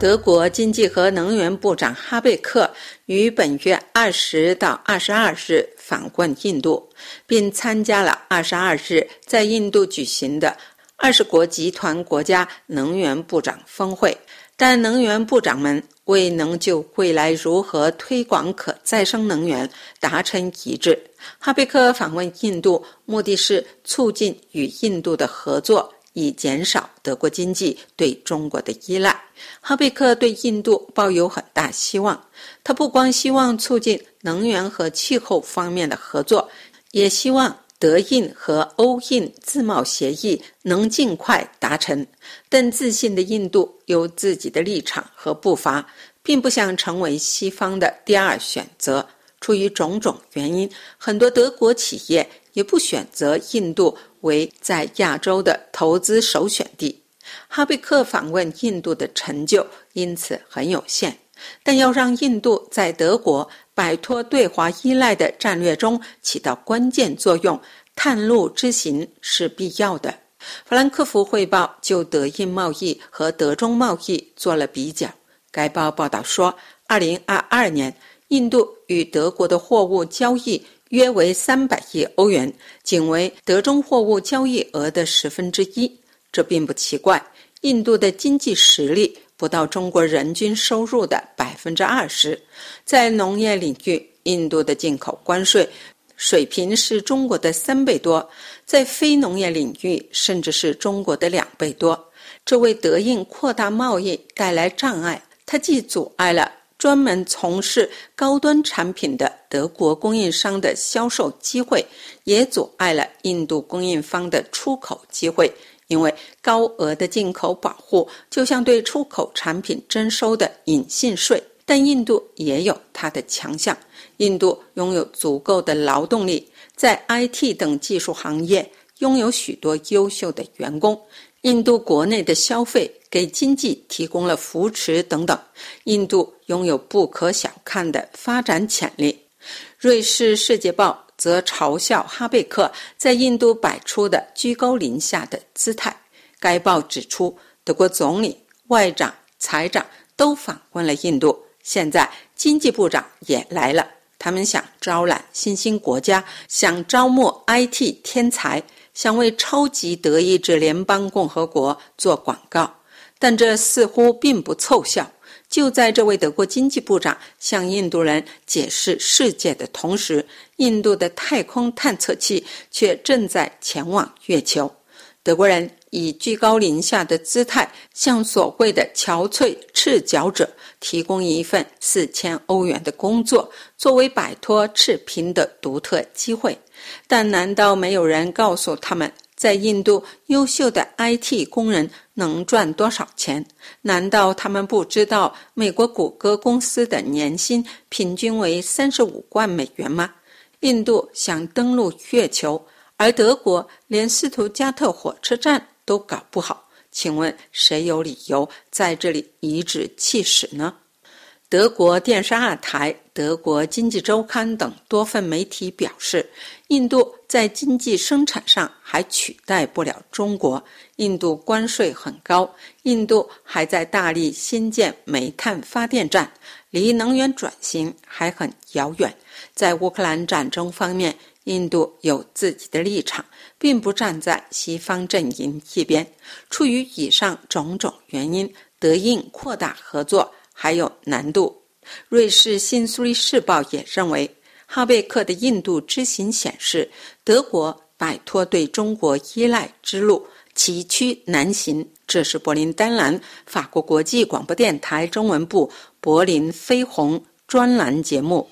德国经济和能源部长哈贝克于本月二十到二十二日访问印度，并参加了二十二日在印度举行的二十国集团国家能源部长峰会。但能源部长们未能就未来如何推广可再生能源达成一致。哈贝克访问印度，目的是促进与印度的合作。以减少德国经济对中国的依赖。哈贝克对印度抱有很大希望。他不光希望促进能源和气候方面的合作，也希望德印和欧印自贸协议能尽快达成。但自信的印度有自己的立场和步伐，并不想成为西方的第二选择。出于种种原因，很多德国企业也不选择印度。为在亚洲的投资首选地，哈贝克访问印度的成就因此很有限。但要让印度在德国摆脱对华依赖的战略中起到关键作用，探路之行是必要的。法兰克福汇报就德印贸易和德中贸易做了比较。该报报道说，二零二二年印度与德国的货物交易。约为三百亿欧元，仅为德中货物交易额的十分之一。这并不奇怪。印度的经济实力不到中国人均收入的百分之二十，在农业领域，印度的进口关税水平是中国的三倍多；在非农业领域，甚至是中国的两倍多。这为德印扩大贸易带来障碍。它既阻碍了。专门从事高端产品的德国供应商的销售机会，也阻碍了印度供应方的出口机会。因为高额的进口保护就像对出口产品征收的隐性税。但印度也有它的强项，印度拥有足够的劳动力，在 IT 等技术行业拥有许多优秀的员工。印度国内的消费给经济提供了扶持等等，印度拥有不可小看的发展潜力。瑞士世界报则嘲笑哈贝克在印度摆出的居高临下的姿态。该报指出，德国总理、外长、财长都访问了印度，现在经济部长也来了。他们想招揽新兴国家，想招募 IT 天才。想为超级德意志联邦共和国做广告，但这似乎并不凑效。就在这位德国经济部长向印度人解释世界的同时，印度的太空探测器却正在前往月球。德国人以居高临下的姿态，向所谓的憔悴赤脚者提供一份四千欧元的工作，作为摆脱赤贫的独特机会。但难道没有人告诉他们，在印度优秀的 IT 工人能赚多少钱？难道他们不知道美国谷歌公司的年薪平均为三十五万美元吗？印度想登陆月球，而德国连斯图加特火车站都搞不好，请问谁有理由在这里颐指气使呢？德国电视二台、德国经济周刊等多份媒体表示，印度在经济生产上还取代不了中国。印度关税很高，印度还在大力新建煤炭发电站，离能源转型还很遥远。在乌克兰战争方面，印度有自己的立场，并不站在西方阵营一边。出于以上种种原因，德印扩大合作。还有难度。瑞士新苏黎世报也认为，哈贝克的印度之行显示，德国摆脱对中国依赖之路崎岖难行。这是柏林丹兰法国国际广播电台中文部柏林飞鸿专栏节目。